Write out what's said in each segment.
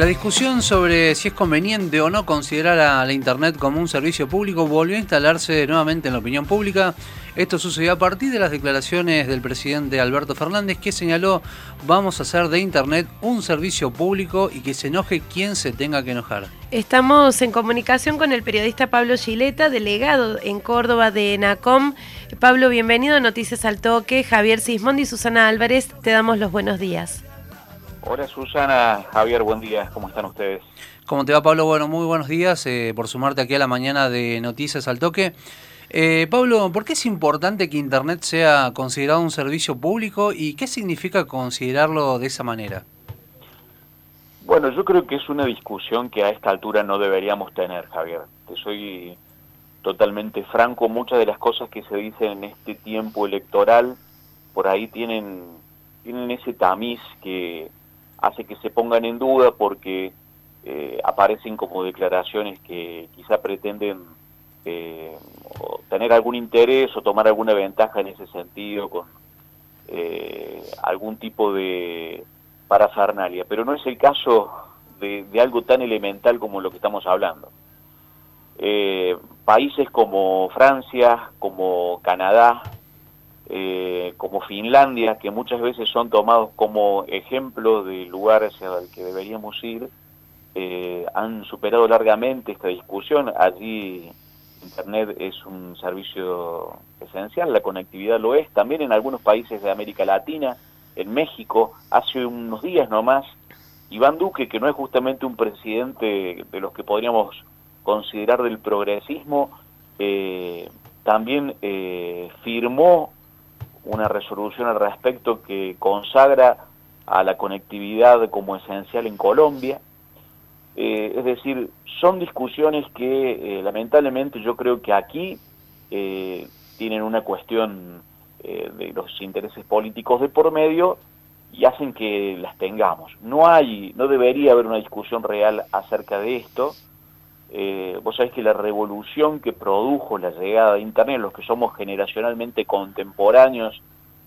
La discusión sobre si es conveniente o no considerar a la Internet como un servicio público volvió a instalarse nuevamente en la opinión pública. Esto sucedió a partir de las declaraciones del presidente Alberto Fernández que señaló vamos a hacer de Internet un servicio público y que se enoje quien se tenga que enojar. Estamos en comunicación con el periodista Pablo Gileta, delegado en Córdoba de NACOM. Pablo, bienvenido a Noticias al Toque. Javier Sismondi y Susana Álvarez, te damos los buenos días. Hola Susana, Javier, buen día, ¿cómo están ustedes? ¿Cómo te va Pablo? Bueno, muy buenos días eh, por sumarte aquí a la mañana de Noticias al Toque. Eh, Pablo, ¿por qué es importante que Internet sea considerado un servicio público y qué significa considerarlo de esa manera? Bueno, yo creo que es una discusión que a esta altura no deberíamos tener, Javier. Te soy totalmente franco, muchas de las cosas que se dicen en este tiempo electoral por ahí tienen, tienen ese tamiz que hace que se pongan en duda porque eh, aparecen como declaraciones que quizá pretenden eh, tener algún interés o tomar alguna ventaja en ese sentido con eh, algún tipo de parafernalia, pero no es el caso de, de, algo tan elemental como lo que estamos hablando. países como Francia, como Canadá, eh, como Finlandia, que muchas veces son tomados como ejemplo de lugares al que deberíamos ir, eh, han superado largamente esta discusión. Allí Internet es un servicio esencial, la conectividad lo es, también en algunos países de América Latina, en México, hace unos días nomás, Iván Duque, que no es justamente un presidente de los que podríamos considerar del progresismo, eh, también firmó una resolución al respecto que consagra a la conectividad como esencial en Colombia. Eh, es decir, son discusiones que eh, lamentablemente yo creo que aquí eh, tienen una cuestión de los intereses políticos de por medio y hacen que las tengamos. No hay, no debería haber una discusión real acerca de esto. Eh, vos sabés que la revolución que produjo la llegada de Internet, los que somos generacionalmente contemporáneos,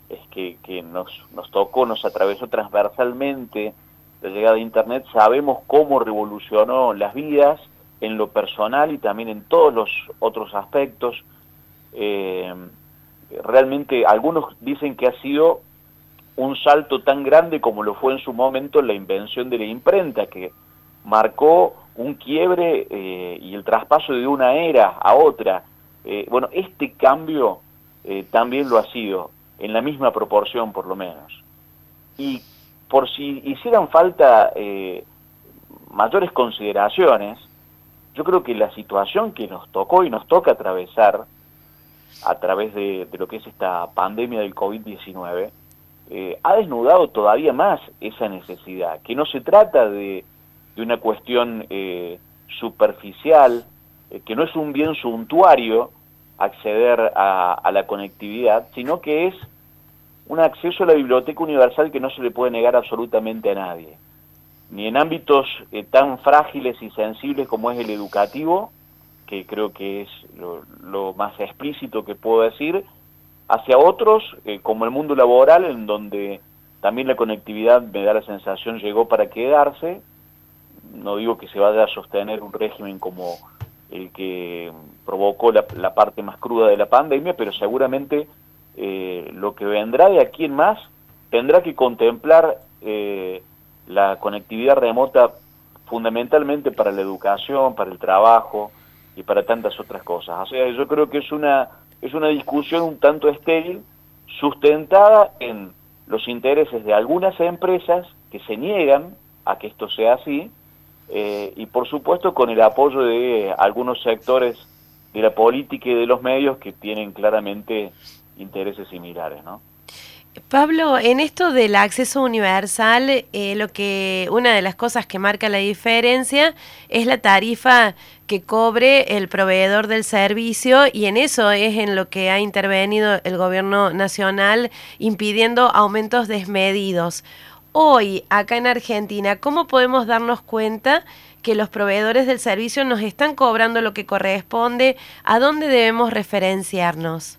es que, nos tocó, nos atravesó transversalmente la llegada de Internet, sabemos cómo revolucionó las vidas en lo personal y también en todos los otros aspectos. Eh, realmente algunos dicen que ha sido un salto tan grande como lo fue en su momento la invención de la imprenta, que marcó un quiebre eh, y el traspaso de una era a otra. Eh, bueno, este cambio eh, también lo ha sido, en la misma proporción por lo menos. Y por si hicieran falta mayores consideraciones, yo creo que la situación que nos tocó y nos toca atravesar a través de, de lo que es esta pandemia del COVID-19, ha desnudado todavía más esa necesidad, que no se trata de de una cuestión eh, superficial, eh, que no es un bien suntuario acceder a, la conectividad, sino que es un acceso a la biblioteca universal que no se le puede negar absolutamente a nadie, ni en ámbitos eh, tan frágiles y sensibles como es el educativo, que creo que es lo, más explícito que puedo decir, hacia otros, como el mundo laboral, en donde también la conectividad, me da la sensación, llegó para quedarse, no digo que se vaya a sostener un régimen como el que provocó la, parte más cruda de la pandemia, pero seguramente eh, lo que vendrá de aquí en más tendrá que contemplar eh, la conectividad remota fundamentalmente para la educación, para el trabajo y para tantas otras cosas. O sea, yo creo que es una, es una discusión un tanto estéril, sustentada en los intereses de algunas empresas que se niegan a que esto sea así, eh, y por supuesto con el apoyo de algunos sectores de la política y de los medios que tienen claramente intereses similares, ¿no? Pablo, en esto del acceso universal, eh, lo que una de las cosas que marca la diferencia es la tarifa que cobre el proveedor del servicio y en eso es en lo que ha intervenido el gobierno nacional impidiendo aumentos desmedidos hoy acá en Argentina, ¿cómo podemos darnos cuenta que los proveedores del servicio nos están cobrando lo que corresponde? ¿A dónde debemos referenciarnos?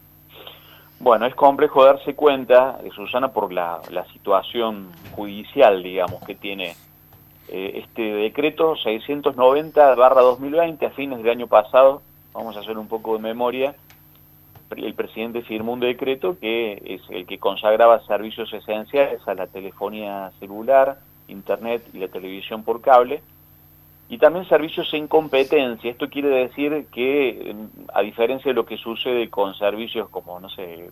Bueno, es complejo darse cuenta, eh, Susana, por la, situación judicial, digamos, que tiene eh, este decreto 690-2020 a fines del año pasado, vamos a hacer un poco de memoria, el presidente firmó un decreto que es el que consagraba servicios esenciales a la telefonía celular, internet y la televisión por cable, y también servicios en competencia. Esto quiere decir que, a diferencia de lo que sucede con servicios como, no sé,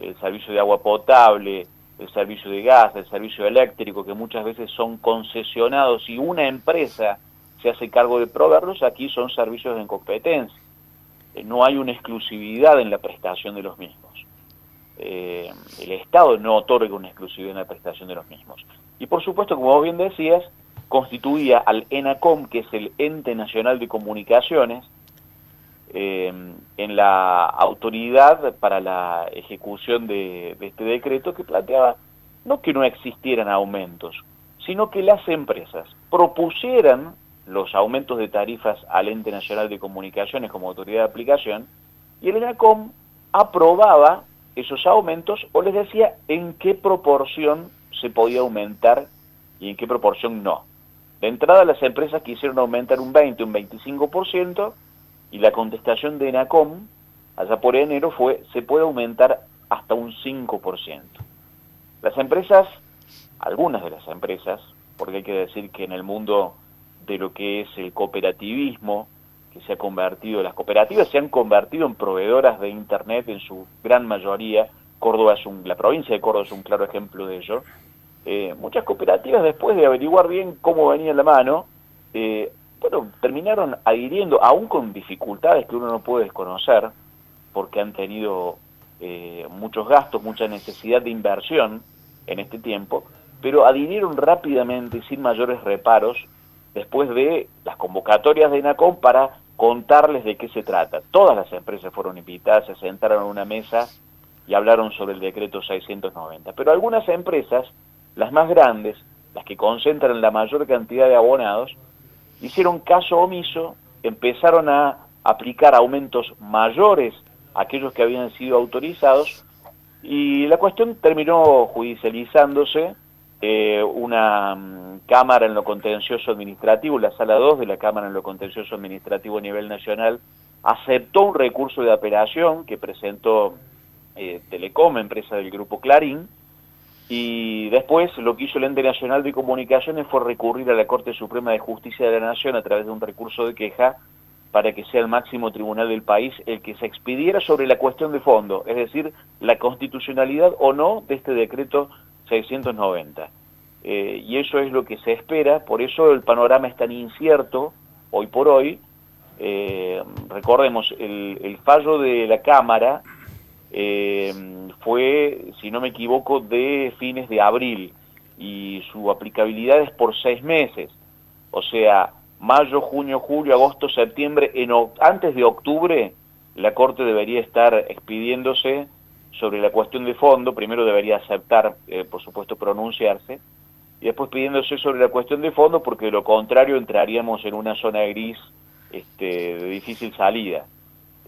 el servicio de agua potable, el servicio de gas, el servicio eléctrico, que muchas veces son concesionados y una empresa se hace cargo de proveerlos, aquí son servicios en competencia. Eh, no hay una exclusividad en la prestación de los mismos. Eh, el Estado no otorga una exclusividad en la prestación de los mismos. Y por supuesto, como vos bien decías, constituía al ENACOM, que es el Ente Nacional de Comunicaciones, eh, en la autoridad para la ejecución de, este decreto que planteaba no que no existieran aumentos, sino que las empresas propusieran los aumentos de tarifas al Ente Nacional de Comunicaciones como autoridad de aplicación y el ENACOM aprobaba esos aumentos o les decía en qué proporción se podía aumentar y en qué proporción no. De entrada las empresas quisieron aumentar un 20, un 25%, y la contestación de ENACOM, allá por enero, fue se puede aumentar hasta un 5%. Las empresas, algunas de las empresas, porque hay que decir que en el mundo de lo que es el cooperativismo, que se ha convertido, las cooperativas se han convertido en proveedoras de Internet en su gran mayoría, Córdoba es un, la provincia de Córdoba es un claro ejemplo de ello, eh, muchas cooperativas después de averiguar bien cómo venía la mano, eh, bueno, terminaron adhiriendo, aún con dificultades que uno no puede desconocer, porque han tenido eh, muchos gastos, mucha necesidad de inversión en este tiempo, pero adhirieron rápidamente sin mayores reparos después de las convocatorias de ENACOM para contarles de qué se trata. Todas las empresas fueron invitadas, se sentaron a una mesa y hablaron sobre el decreto 690. Pero algunas empresas, las más grandes, las que concentran la mayor cantidad de abonados, hicieron caso omiso, empezaron a aplicar aumentos mayores a aquellos que habían sido autorizados y la cuestión terminó judicializándose. Eh, una mm, Cámara en lo contencioso administrativo, la sala 2 de la Cámara en lo contencioso administrativo a nivel nacional, aceptó un recurso de apelación que presentó eh, Telecom, empresa del grupo Clarín, y después lo que hizo el Ente Nacional de Comunicaciones fue recurrir a la Corte Suprema de Justicia de la Nación a través de un recurso de queja para que sea el máximo tribunal del país el que se expidiera sobre la cuestión de fondo, es decir, la constitucionalidad o no de este decreto 690. Eh, y eso es lo que se espera, por eso el panorama es tan incierto hoy por hoy. Eh, recordemos, el, fallo de la Cámara eh, fue, si no me equivoco, de fines de abril y su aplicabilidad es por seis meses. O sea, mayo, junio, julio, agosto, septiembre, en, antes de octubre la Corte debería estar expidiéndose sobre la cuestión de fondo, primero debería aceptar, eh, por supuesto, pronunciarse, y después pidiéndose sobre la cuestión de fondo, porque de lo contrario entraríamos en una zona gris este, de difícil salida.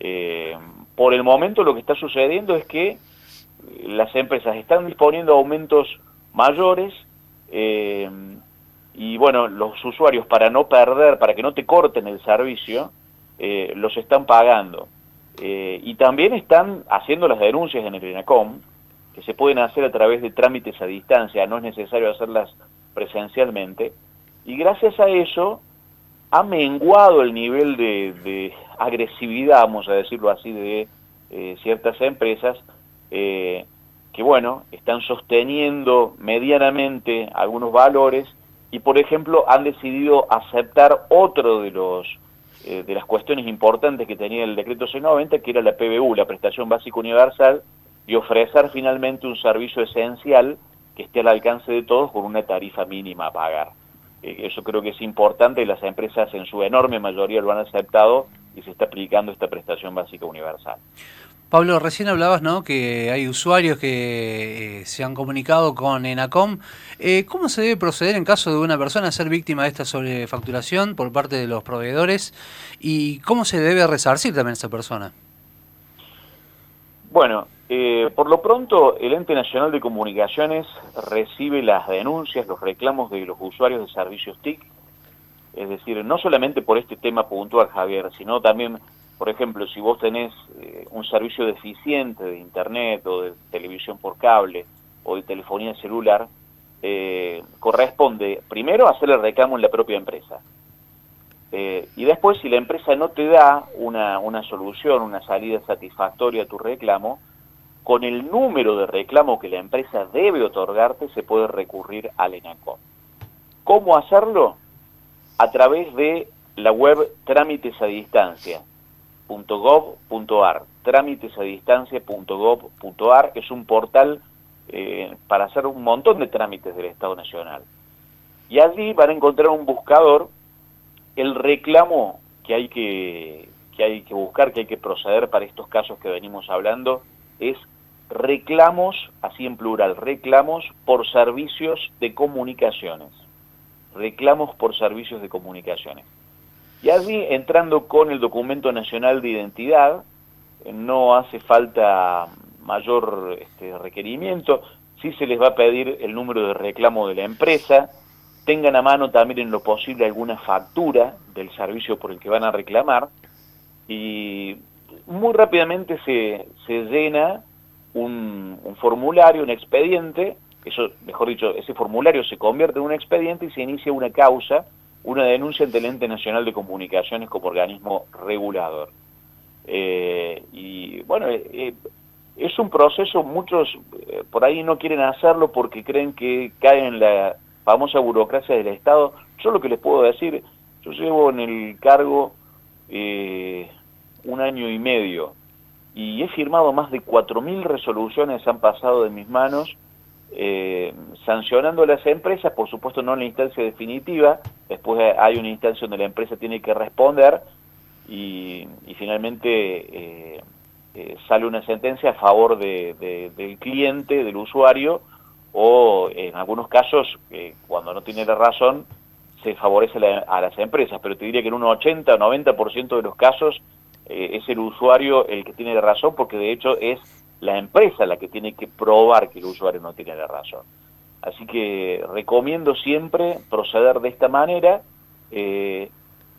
Eh, por el momento lo que está sucediendo es que las empresas están disponiendo aumentos mayores eh, y bueno, los usuarios para no perder, para que no te corten el servicio, eh, los están pagando. Y también están haciendo las denuncias en el INACOM, que se pueden hacer a través de trámites a distancia, no es necesario hacerlas presencialmente, y gracias a eso ha menguado el nivel de, agresividad, vamos a decirlo así, de eh, ciertas empresas eh, que, bueno, están sosteniendo medianamente algunos valores y, por ejemplo, han decidido aceptar otro de los eh, de las cuestiones importantes que tenía el decreto 690, que era la PBU, la prestación básica universal, y ofrecer finalmente un servicio esencial que esté al alcance de todos con una tarifa mínima a pagar. Eh, eso creo que es importante y las empresas en su enorme mayoría lo han aceptado y se está aplicando esta prestación básica universal. Pablo, recién hablabas ¿no? que hay usuarios que eh, se han comunicado con ENACOM. Eh, ¿Cómo se debe proceder en caso de una persona ser víctima de esta sobrefacturación por parte de los proveedores? ¿Y cómo se debe resarcir también a esa persona? Bueno, eh, por lo pronto el Ente Nacional de Comunicaciones recibe las denuncias, los reclamos de los usuarios de servicios TIC, es decir, no solamente por este tema puntual, Javier, sino también, por ejemplo, si vos tenés eh, un servicio deficiente de Internet o de televisión por cable o de telefonía celular, eh, corresponde primero hacer el reclamo en la propia empresa. Eh, y después, si la empresa no te da una, una solución, una salida satisfactoria a tu reclamo, con el número de reclamo que la empresa debe otorgarte, se puede recurrir al ENACOM. ¿Cómo hacerlo? A través de la web trámites a distancia trámitesadistancia.gov.ar es un portal eh, para hacer un montón de trámites del Estado Nacional. Y allí van a encontrar un buscador el reclamo que hay que, que hay que buscar, que hay que proceder para estos casos que venimos hablando, es reclamos, así en plural, reclamos por servicios de comunicaciones. Reclamos por servicios de comunicaciones. Y allí, entrando con el documento nacional de identidad, no hace falta mayor este, requerimiento, sí se les va a pedir el número de reclamo de la empresa, tengan a mano también en lo posible alguna factura del servicio por el que van a reclamar. Y muy rápidamente se, se llena un, un, formulario, un expediente, eso, mejor dicho, ese formulario se convierte en un expediente y se inicia una causa, una denuncia ante el Ente Nacional de Comunicaciones como organismo regulador. Eh, y bueno, eh, eh es un proceso, muchos por ahí no quieren hacerlo porque creen que caen en la famosa burocracia del Estado. Yo lo que les puedo decir, yo llevo en el cargo un año y medio y he firmado más de 4.000 resoluciones, han pasado de mis manos, eh, sancionando a las empresas, por supuesto no en la instancia definitiva, después hay una instancia donde la empresa tiene que responder y, finalmente eh, eh, sale una sentencia a favor de, del cliente, del usuario, o en algunos casos, eh, cuando no tiene la razón, se favorece a las empresas, pero te diría que en un 80 o 90% de los casos es el usuario el que tiene la razón, porque de hecho es la empresa la que tiene que probar que el usuario no tiene la razón. Así que recomiendo siempre proceder de esta manera. Eh,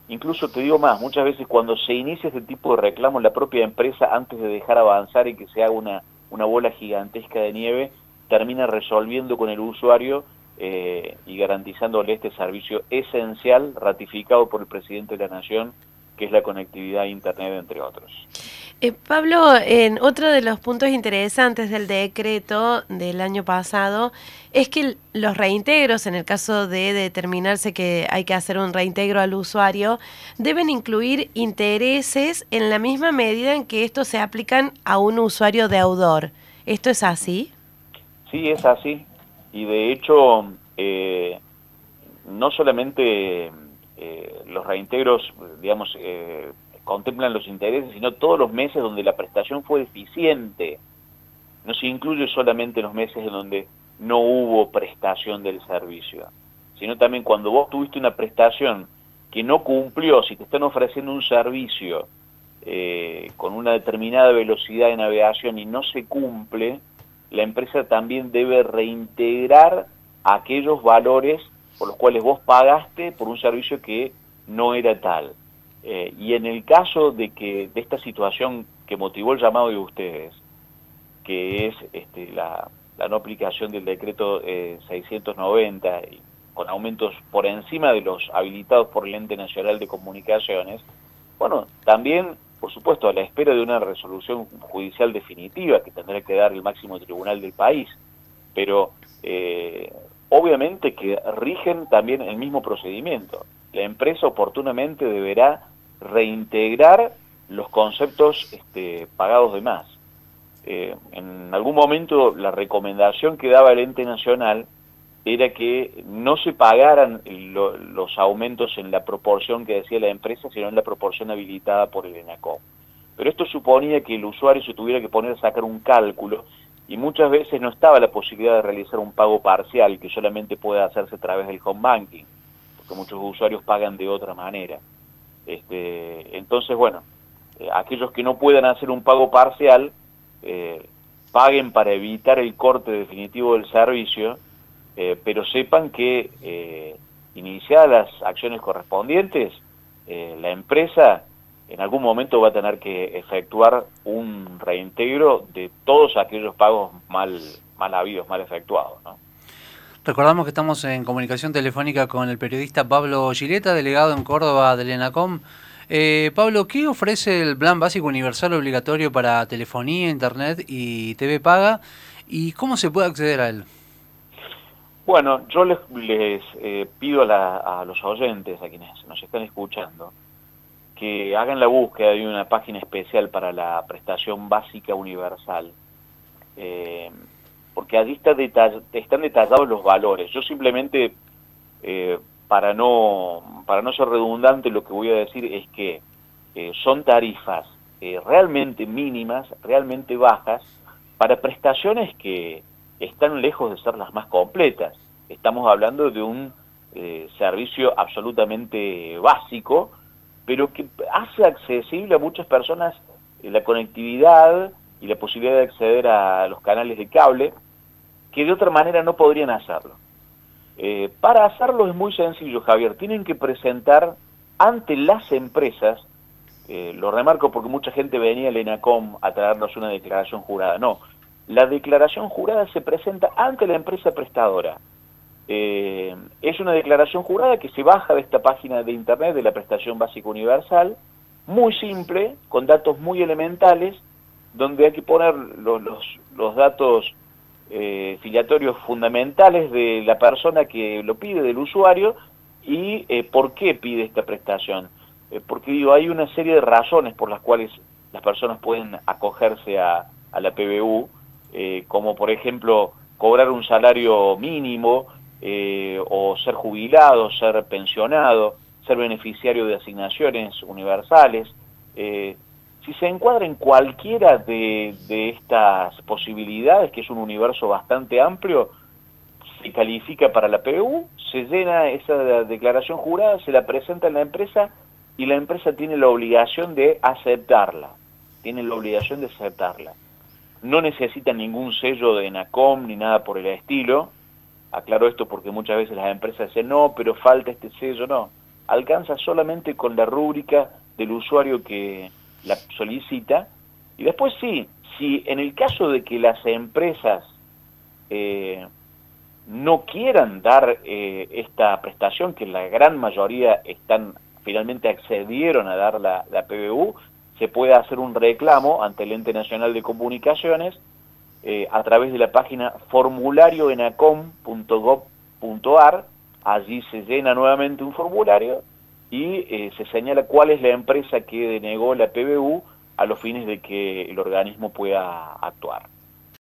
incluso te digo más, muchas veces cuando se inicia este tipo de reclamo, la propia empresa, antes de dejar avanzar y que se haga una, una bola gigantesca de nieve, termina resolviendo con el usuario eh, y garantizándole este servicio esencial ratificado por el presidente de la Nación, que es la conectividad a Internet, entre otros. Eh, Pablo, en otro de los puntos interesantes del decreto del año pasado es que los reintegros, en el caso de determinarse que hay que hacer un reintegro al usuario, deben incluir intereses en la misma medida en que estos se aplican a un usuario deudor. ¿Esto es así? Sí, es así. Y de hecho, eh, no solamente eh, los reintegros, digamos, eh, contemplan los intereses, sino todos los meses donde la prestación fue deficiente. No se incluye solamente los meses en donde no hubo prestación del servicio, sino también cuando vos tuviste una prestación que no cumplió, si te están ofreciendo un servicio con una determinada velocidad de navegación y no se cumple, la empresa también debe reintegrar aquellos valores por los cuales vos pagaste por un servicio que no era tal. Eh, y en el caso de que de esta situación que motivó el llamado de ustedes, que es este, la, no aplicación del decreto 690 eh, con aumentos por encima de los habilitados por el Ente Nacional de Comunicaciones, bueno, también por supuesto, a la espera de una resolución judicial definitiva que tendrá que dar el máximo tribunal del país, pero eh, obviamente que rigen también el mismo procedimiento. La empresa oportunamente deberá reintegrar los conceptos este, pagados de más. Eh, en algún momento la recomendación que daba el ente nacional era que no se pagaran los aumentos en la proporción que decía la empresa, sino en la proporción habilitada por el ENACOM. Pero esto suponía que el usuario se tuviera que poner a sacar un cálculo y muchas veces no estaba la posibilidad de realizar un pago parcial que solamente puede hacerse a través del home banking, porque muchos usuarios pagan de otra manera. Este, entonces, bueno, eh, aquellos que no puedan hacer un pago parcial eh, paguen para evitar el corte definitivo del servicio, eh, pero sepan que iniciadas las acciones correspondientes, la empresa en algún momento va a tener que efectuar un reintegro de todos aquellos pagos mal, mal habidos, mal efectuados. Recordamos que estamos en comunicación telefónica con el periodista Pablo Gileta, delegado en Córdoba del ENACOM. Eh, Pablo, ¿qué ofrece el Plan Básico Universal Obligatorio para telefonía, internet y TV paga? ¿Y cómo se puede acceder a él? Bueno, yo les, eh, pido a, los oyentes, a quienes nos están escuchando, que hagan la búsqueda de una página especial para la prestación básica universal. Eh, porque allí está están detallados los valores. Yo simplemente eh, para no, para no ser redundante, lo que voy a decir es que eh, son tarifas eh, realmente mínimas, realmente bajas, para prestaciones que están lejos de ser las más completas. Estamos hablando de un servicio absolutamente básico, pero que hace accesible a muchas personas la conectividad y la posibilidad de acceder a los canales de cable, que de otra manera no podrían hacerlo. Eh, para hacerlo es muy sencillo, Javier. Tienen que presentar ante las empresas, eh, lo remarco porque mucha gente venía al ENACOM a traernos una declaración jurada. No, la declaración jurada se presenta ante la empresa prestadora. Eh, es una declaración jurada que se baja de esta página de internet de la prestación básica universal, muy simple, con datos muy elementales, donde hay que poner los, los, los datos eh, filiatorios fundamentales de la persona que lo pide, del usuario, y eh, por qué pide esta prestación. Eh, porque digo, hay una serie de razones por las cuales las personas pueden acogerse a, a la PBU, como por ejemplo cobrar un salario mínimo, o ser jubilado, ser pensionado, ser beneficiario de asignaciones universales, si se encuadra en cualquiera de, estas posibilidades, que es un universo bastante amplio, se califica para la PU, se llena esa declaración jurada, se la presenta en la empresa y la empresa tiene la obligación de aceptarla, tiene la obligación de aceptarla. No necesita ningún sello de NACOM ni nada por el estilo, aclaro esto porque muchas veces las empresas dicen no, pero falta este sello, no, alcanza solamente con la rúbrica del usuario que, la solicita. Y después sí, si en el caso de que las empresas eh, no quieran dar eh, esta prestación, que la gran mayoría están finalmente accedieron a dar la, la PBU, se puede hacer un reclamo ante el Ente Nacional de Comunicaciones eh, a través de la página formularioenacom.gov.ar. Allí se llena nuevamente un formulario y eh, se señala cuál es la empresa que denegó la PBU a los fines de que el organismo pueda actuar.